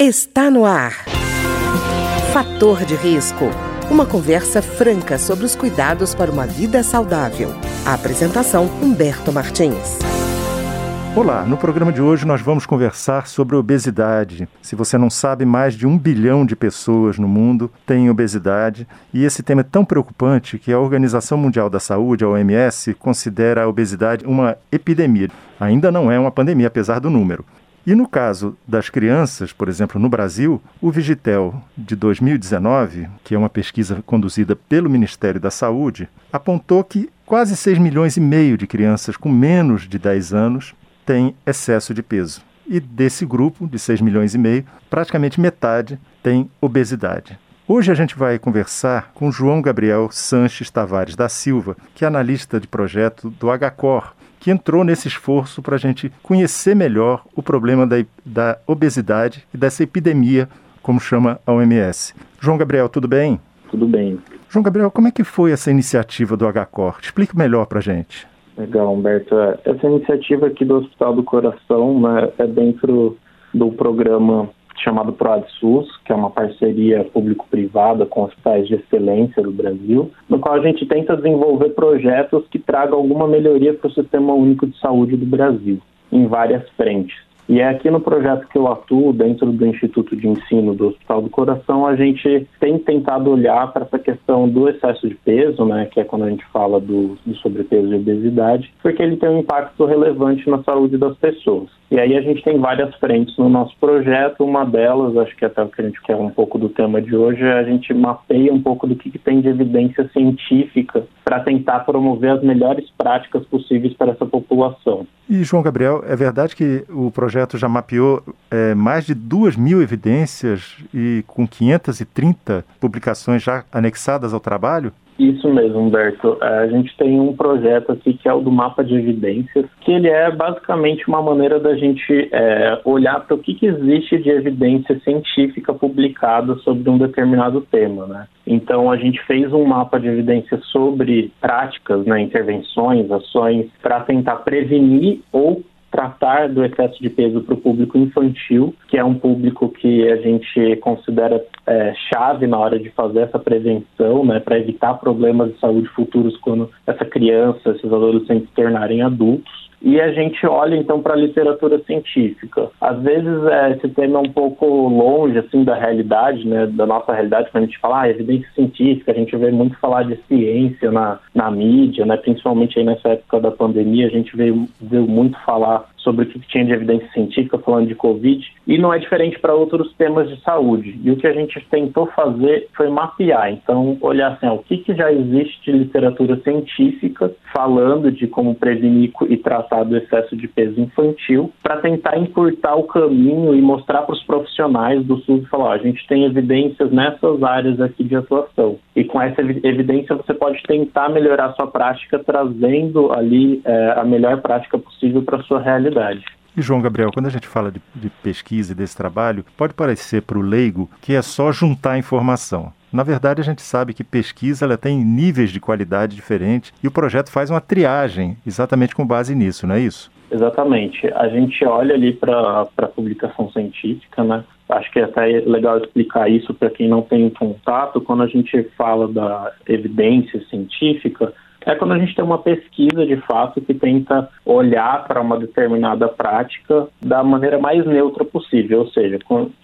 Está no ar. Fator de risco. Uma conversa franca sobre os cuidados para uma vida saudável. A apresentação Humberto Martins. Olá, no programa de hoje nós vamos conversar sobre obesidade. Se você não sabe, mais de um bilhão de pessoas no mundo têm obesidade e esse tema é tão preocupante que a Organização Mundial da Saúde, a OMS, considera a obesidade uma epidemia. Ainda não é uma pandemia, apesar do número. E no caso das crianças, por exemplo, no Brasil, o Vigitel de 2019, que é uma pesquisa conduzida pelo Ministério da Saúde, apontou que quase 6 milhões e meio de crianças com menos de 10 anos têm excesso de peso. E desse grupo de 6 milhões e meio, praticamente metade tem obesidade. Hoje a gente vai conversar com João Gabriel Sanches Tavares da Silva, que é analista de projeto do HCOR, que entrou nesse esforço para a gente conhecer melhor o problema da, da obesidade e dessa epidemia, como chama a OMS. João Gabriel, tudo bem? Tudo bem. João Gabriel, como é que foi essa iniciativa do HCOR? Explique melhor para a gente. Legal, Humberto. Essa iniciativa aqui do Hospital do Coração né, é dentro do programa chamado ProAdSUS, que é uma parceria público-privada com hospitais de excelência do Brasil, no qual a gente tenta desenvolver projetos que tragam alguma melhoria para o Sistema Único de Saúde do Brasil, em várias frentes. E é aqui no projeto que eu atuo, dentro do Instituto de Ensino do Hospital do Coração, a gente tem tentado olhar para essa questão do excesso de peso, né, que é quando a gente fala do, do sobrepeso e obesidade, porque ele tem um impacto relevante na saúde das pessoas. E aí a gente tem várias frentes no nosso projeto, uma delas, acho que até o que a gente quer um pouco do tema de hoje, é a gente mapeia um pouco do que, que tem de evidência científica para tentar promover as melhores práticas possíveis para essa população. E, João Gabriel, é verdade que o projeto já mapeou é, mais de duas mil evidências e com 530 publicações já anexadas ao trabalho? Isso mesmo, Humberto. É, a gente tem um projeto aqui que é o do mapa de evidências, que ele é basicamente uma maneira da gente é, olhar para o que, que existe de evidência científica publicada sobre um determinado tema, né? Então a gente fez um mapa de evidências sobre práticas, né, intervenções, ações para tentar prevenir ou tratar do excesso de peso para o público infantil, que é um público que a gente considera é, chave na hora de fazer essa prevenção, né, para evitar problemas de saúde futuros quando essa criança, esses adolescentes se tornarem adultos e a gente olha então para a literatura científica. Às vezes é, esse tema é um pouco longe assim da realidade, né, da nossa realidade, quando a gente fala ah, evidência científica, a gente vê muito falar de ciência na, na mídia, né, principalmente aí nessa época da pandemia, a gente veio, veio muito falar sobre o que tinha de evidência científica falando de Covid, e não é diferente para outros temas de saúde. E o que a gente tentou fazer foi mapear, então olhar assim, ó, o que, que já existe de literatura científica falando de como prevenir e tratar do excesso de peso infantil, para tentar encurtar o caminho e mostrar para os profissionais do SUS, falar, ó, a gente tem evidências nessas áreas aqui de atuação. E com essa evidência você pode tentar melhorar a sua prática, trazendo ali é, a melhor prática possível para a sua realidade. E João Gabriel, quando a gente fala de, de pesquisa e desse trabalho, pode parecer para o leigo que é só juntar informação. Na verdade, a gente sabe que pesquisa ela tem níveis de qualidade diferentes e o projeto faz uma triagem exatamente com base nisso, não é isso? Exatamente. A gente olha ali para a publicação científica, né? Acho que é até legal explicar isso para quem não tem contato. Quando a gente fala da evidência científica, é quando a gente tem uma pesquisa de fato que tenta olhar para uma determinada prática da maneira mais neutra possível. Ou seja,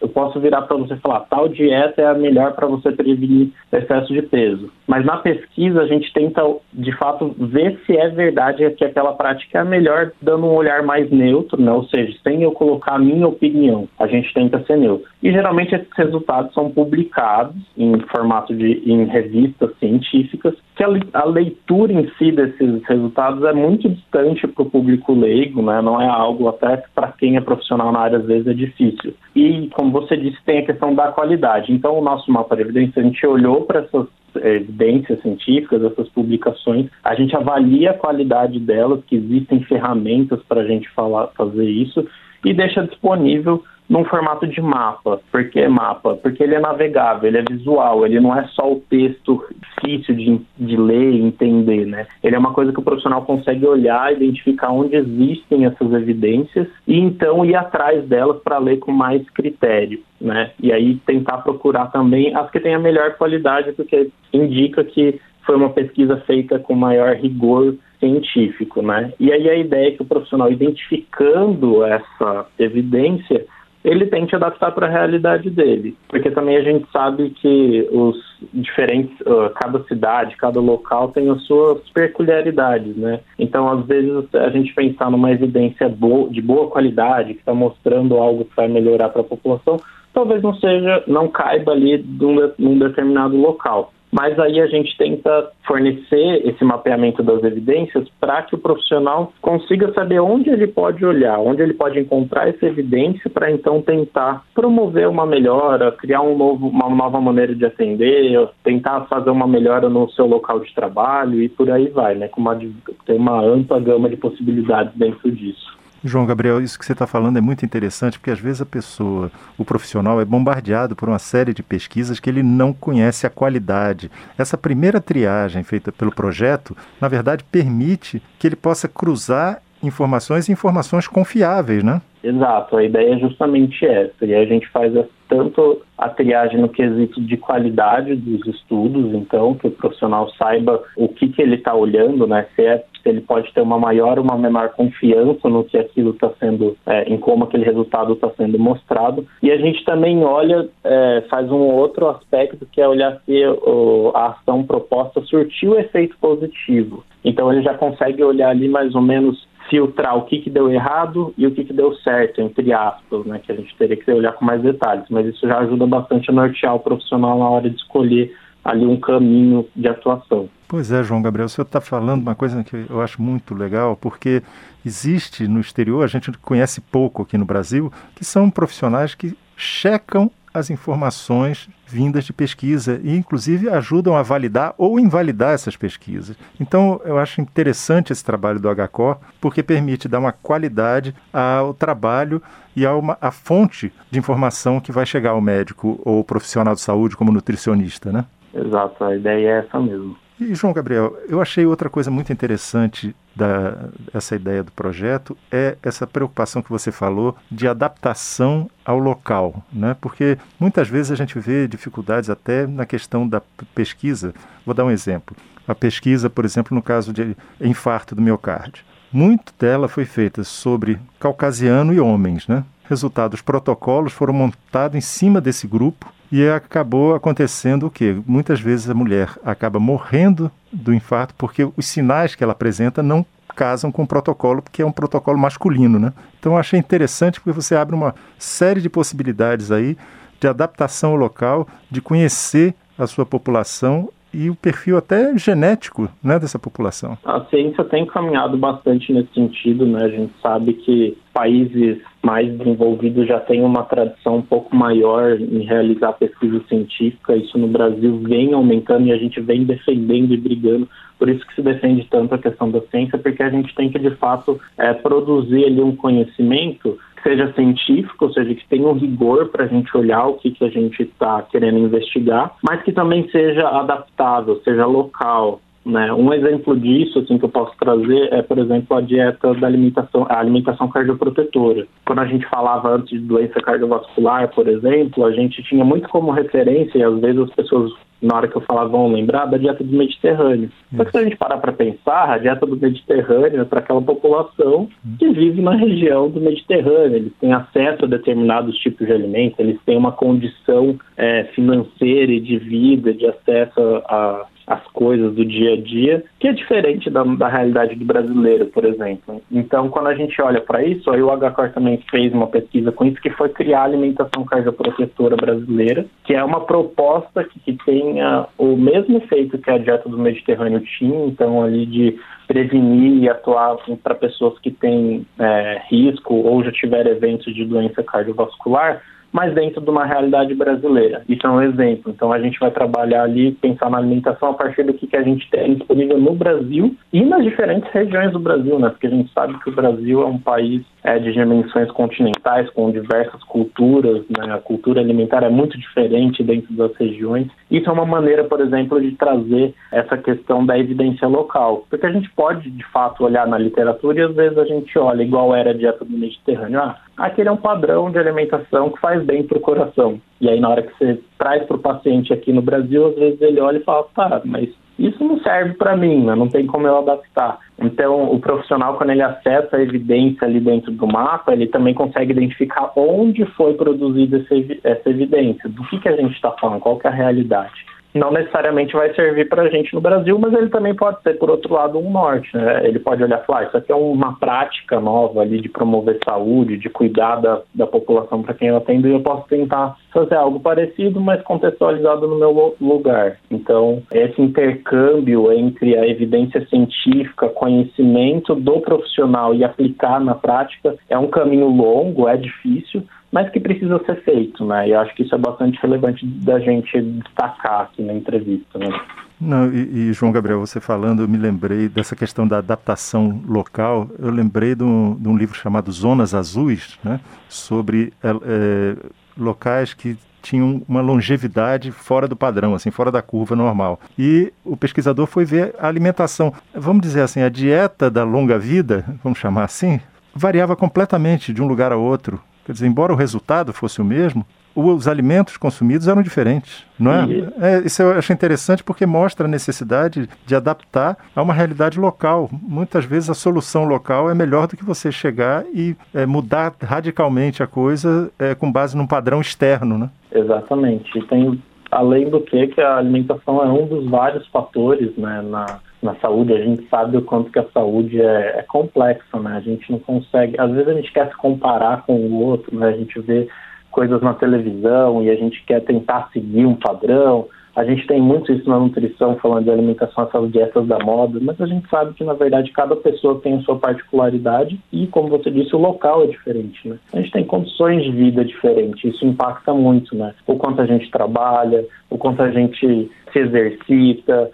eu posso virar para você falar tal dieta é a melhor para você prevenir excesso de peso. Mas na pesquisa a gente tenta de fato ver se é verdade que aquela prática é a melhor, dando um olhar mais neutro, né? ou seja, sem eu colocar a minha opinião. A gente tenta ser neutro. E geralmente esses resultados são publicados em formato de em revistas científicas, que a, leitura em si desses resultados é muito distante para o público leigo, né? não é algo até para quem é profissional na área às vezes é difícil. E, como você disse, tem a questão da qualidade. Então, o nosso mapa de evidência, a gente olhou para essas evidências científicas, essas publicações, a gente avalia a qualidade delas, que existem ferramentas para a gente falar, fazer isso, e deixa disponível num formato de mapa. Por que mapa? Porque ele é navegável, ele é visual, ele não é só o texto difícil de, de ler e entender, né? Ele é uma coisa que o profissional consegue olhar, identificar onde existem essas evidências e então ir atrás delas para ler com mais critério, né? E aí tentar procurar também as que têm a melhor qualidade, porque indica que foi uma pesquisa feita com maior rigor científico, né? E aí a ideia é que o profissional identificando essa evidência ele tente adaptar para a realidade dele, porque também a gente sabe que os diferentes, uh, cada cidade, cada local tem as suas peculiaridades, né? Então, às vezes, a gente pensar numa evidência de boa qualidade, que está mostrando algo que vai melhorar para a população, talvez não seja, não caiba ali num, num determinado local mas aí a gente tenta fornecer esse mapeamento das evidências para que o profissional consiga saber onde ele pode olhar, onde ele pode encontrar essa evidência para então tentar promover uma melhora, criar um novo, uma nova maneira de atender, tentar fazer uma melhora no seu local de trabalho e por aí vai, né? Com uma, tem uma ampla gama de possibilidades dentro disso. João Gabriel, isso que você está falando é muito interessante, porque às vezes a pessoa, o profissional, é bombardeado por uma série de pesquisas que ele não conhece a qualidade. Essa primeira triagem feita pelo projeto, na verdade, permite que ele possa cruzar informações e informações confiáveis, né? Exato, a ideia é justamente essa. E a gente faz tanto a triagem no quesito de qualidade dos estudos, então, que o profissional saiba o que, que ele está olhando, né? Se, é, se ele pode ter uma maior ou uma menor confiança no que aquilo está sendo, é, em como aquele resultado está sendo mostrado. E a gente também olha, é, faz um outro aspecto que é olhar se o, a ação proposta surtiu efeito positivo. Então ele já consegue olhar ali mais ou menos filtrar o que, que deu errado e o que, que deu certo, entre aspas, né? Que a gente teria que olhar com mais detalhes, mas isso já ajuda bastante a nortear o profissional na hora de escolher ali um caminho de atuação. Pois é, João Gabriel, o senhor está falando uma coisa que eu acho muito legal, porque existe no exterior, a gente conhece pouco aqui no Brasil, que são profissionais que checam as informações vindas de pesquisa e, inclusive, ajudam a validar ou invalidar essas pesquisas. Então, eu acho interessante esse trabalho do HCOR, porque permite dar uma qualidade ao trabalho e a uma, a fonte de informação que vai chegar ao médico ou profissional de saúde, como nutricionista, né? Exato, a ideia é essa mesmo. E, João Gabriel, eu achei outra coisa muito interessante da essa ideia do projeto é essa preocupação que você falou de adaptação ao local, né? Porque muitas vezes a gente vê dificuldades até na questão da pesquisa. Vou dar um exemplo. A pesquisa, por exemplo, no caso de infarto do miocárdio. Muito dela foi feita sobre caucasiano e homens, né? Resultado, os protocolos foram montados em cima desse grupo e acabou acontecendo o quê? Muitas vezes a mulher acaba morrendo do infarto porque os sinais que ela apresenta não casam com o protocolo, porque é um protocolo masculino, né? Então achei interessante porque você abre uma série de possibilidades aí de adaptação ao local, de conhecer a sua população e o perfil até genético né, dessa população. A ciência tem caminhado bastante nesse sentido, né? A gente sabe que países mais desenvolvidos já têm uma tradição um pouco maior em realizar pesquisa científica. Isso no Brasil vem aumentando e a gente vem defendendo e brigando. Por isso que se defende tanto a questão da ciência, porque a gente tem que, de fato, é, produzir ali um conhecimento seja científico, ou seja, que tenha um rigor para a gente olhar o que, que a gente está querendo investigar, mas que também seja adaptável, seja local, né? Um exemplo disso, assim, que eu posso trazer é, por exemplo, a dieta da alimentação, a alimentação cardioprotetora. Quando a gente falava antes de doença cardiovascular, por exemplo, a gente tinha muito como referência, e às vezes as pessoas na hora que eu falava vão lembrar da dieta do Mediterrâneo. Só que se a gente parar para pensar, a dieta do Mediterrâneo é para aquela população que vive na região do Mediterrâneo. Eles têm acesso a determinados tipos de alimentos, eles têm uma condição é, financeira e de vida, de acesso a as coisas do dia a dia, que é diferente da, da realidade do brasileiro, por exemplo. Então, quando a gente olha para isso, aí o HCOR também fez uma pesquisa com isso, que foi criar a alimentação cardioprotetora brasileira, que é uma proposta que, que tenha o mesmo efeito que a dieta do Mediterrâneo tinha, então ali de prevenir e atuar para pessoas que têm é, risco ou já tiveram eventos de doença cardiovascular, mas dentro de uma realidade brasileira. Isso é um exemplo. Então a gente vai trabalhar ali, pensar na alimentação a partir do que, que a gente tem disponível no Brasil e nas diferentes regiões do Brasil, né? Porque a gente sabe que o Brasil é um país é, de dimensões continentais, com diversas culturas, né? a cultura alimentar é muito diferente dentro das regiões. Isso é uma maneira, por exemplo, de trazer essa questão da evidência local, porque a gente pode, de fato, olhar na literatura e às vezes a gente olha igual era a dieta do Mediterrâneo, ah, aquele é um padrão de alimentação que faz bem para o coração. E aí, na hora que você traz para o paciente aqui no Brasil, às vezes ele olha e fala, tá, mas isso não serve para mim, né? não tem como eu adaptar. Então, o profissional, quando ele acessa a evidência ali dentro do mapa, ele também consegue identificar onde foi produzida essa evidência, do que, que a gente está falando, qual que é a realidade não necessariamente vai servir para a gente no Brasil, mas ele também pode ser, por outro lado, um norte. Né? Ele pode olhar e falar, ah, isso aqui é uma prática nova ali de promover saúde, de cuidar da, da população para quem eu atendo, e eu posso tentar fazer algo parecido, mas contextualizado no meu lugar. Então, esse intercâmbio entre a evidência científica, conhecimento do profissional e aplicar na prática é um caminho longo, é difícil, mas que precisa ser feito, né? E acho que isso é bastante relevante da gente destacar aqui na entrevista, né? Não, e, e, João Gabriel, você falando, eu me lembrei dessa questão da adaptação local. Eu lembrei de um, de um livro chamado Zonas Azuis, né, sobre é, é, locais que tinham uma longevidade fora do padrão, assim, fora da curva normal. E o pesquisador foi ver a alimentação, vamos dizer assim, a dieta da longa vida, vamos chamar assim, variava completamente de um lugar a outro. Quer dizer, embora o resultado fosse o mesmo, os alimentos consumidos eram diferentes, não é? é? Isso eu acho interessante porque mostra a necessidade de adaptar a uma realidade local. Muitas vezes a solução local é melhor do que você chegar e é, mudar radicalmente a coisa é, com base num padrão externo, né? Exatamente. E tem, além do que, que a alimentação é um dos vários fatores né, na, na saúde, a gente sabe o quanto que a saúde é, é, complexa, né? A gente não consegue, às vezes a gente quer se comparar com o outro, né? A gente vê coisas na televisão e a gente quer tentar seguir um padrão, a gente tem muito isso na nutrição, falando de alimentação, essas dietas da moda, mas a gente sabe que, na verdade, cada pessoa tem a sua particularidade e, como você disse, o local é diferente, né? A gente tem condições de vida diferentes, isso impacta muito, né? O quanto a gente trabalha, o quanto a gente se exercita,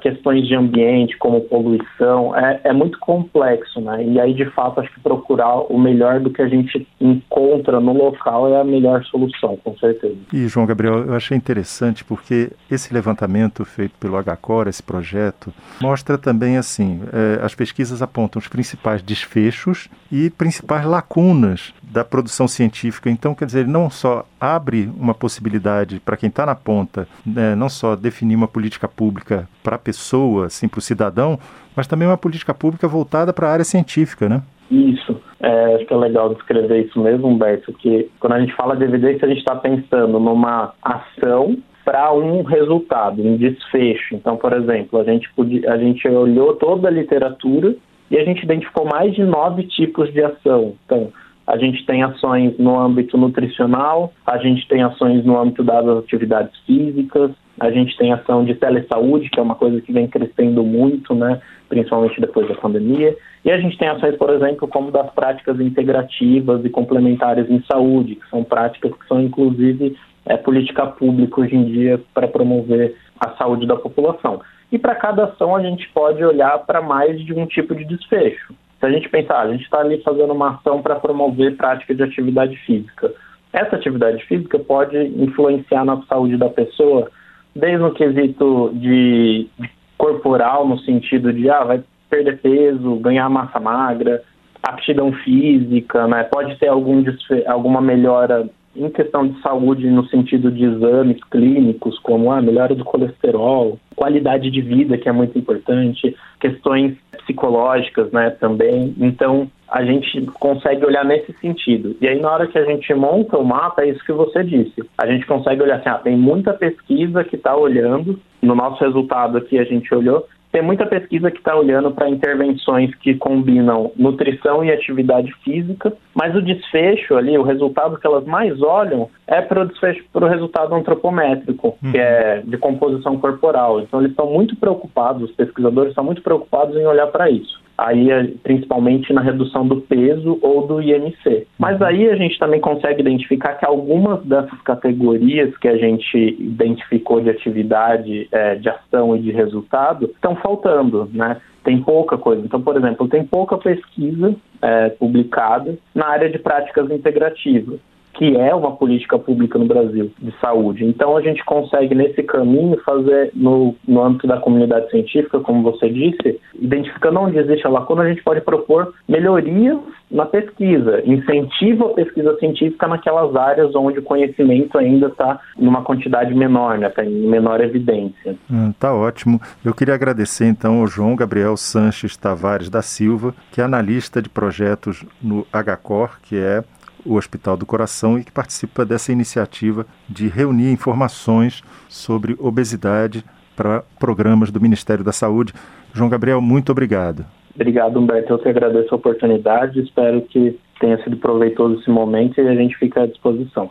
questões de ambiente, como poluição, é, é muito complexo, né? E aí, de fato, acho que procurar o melhor do que a gente encontra no local é a melhor solução, com certeza. E, João Gabriel, eu achei interessante porque esse levantamento feito pelo HCOR, esse projeto, mostra também, assim, é, as pesquisas apontam os principais desfechos e principais lacunas da produção científica. Então, quer dizer, não só abre uma possibilidade para quem está na ponta, né, não só definir uma política pública para a pessoa, assim, para o cidadão, mas também uma política pública voltada para a área científica, né? Isso. É, acho que é legal descrever isso mesmo, Humberto, que quando a gente fala de evidência, a gente está pensando numa ação para um resultado, um desfecho. Então, por exemplo, a gente, podia, a gente olhou toda a literatura e a gente identificou mais de nove tipos de ação. Então, a gente tem ações no âmbito nutricional, a gente tem ações no âmbito das atividades físicas, a gente tem ação de telesaúde, que é uma coisa que vem crescendo muito, né, principalmente depois da pandemia, e a gente tem ações, por exemplo, como das práticas integrativas e complementares em saúde, que são práticas que são, inclusive, é, política pública hoje em dia para promover a saúde da população. E para cada ação a gente pode olhar para mais de um tipo de desfecho. Se a gente pensar, a gente está ali fazendo uma ação para promover prática de atividade física. Essa atividade física pode influenciar na saúde da pessoa, desde quesito de, de corporal, no sentido de, ah, vai perder peso, ganhar massa magra, aptidão física, né? Pode ter algum, alguma melhora em questão de saúde no sentido de exames clínicos, como a melhora do colesterol, qualidade de vida, que é muito importante, questões psicológicas, né, também. Então, a gente consegue olhar nesse sentido. E aí, na hora que a gente monta o mapa, é isso que você disse. A gente consegue olhar assim, ah, tem muita pesquisa que está olhando, no nosso resultado aqui a gente olhou, tem muita pesquisa que está olhando para intervenções que combinam nutrição e atividade física, mas o desfecho ali, o resultado que elas mais olham é para o desfecho, para o resultado antropométrico, uhum. que é de composição corporal. Então eles estão muito preocupados, os pesquisadores estão muito preocupados em olhar para isso aí é principalmente na redução do peso ou do IMC. Mas uhum. aí a gente também consegue identificar que algumas dessas categorias que a gente identificou de atividade, é, de ação e de resultado estão faltando, né? Tem pouca coisa. Então, por exemplo, tem pouca pesquisa é, publicada na área de práticas integrativas que é uma política pública no Brasil de saúde. Então a gente consegue nesse caminho fazer no, no âmbito da comunidade científica, como você disse, identificando onde existe a lacuna, a gente pode propor melhorias na pesquisa, incentivo a pesquisa científica naquelas áreas onde o conhecimento ainda está numa quantidade menor, né, está em menor evidência. Hum, tá ótimo. Eu queria agradecer então ao João Gabriel Sanches Tavares da Silva, que é analista de projetos no HCOR, que é o Hospital do Coração e que participa dessa iniciativa de reunir informações sobre obesidade para programas do Ministério da Saúde. João Gabriel, muito obrigado. Obrigado, Humberto. Eu que agradeço a oportunidade. Espero que tenha sido proveitoso esse momento e a gente fica à disposição.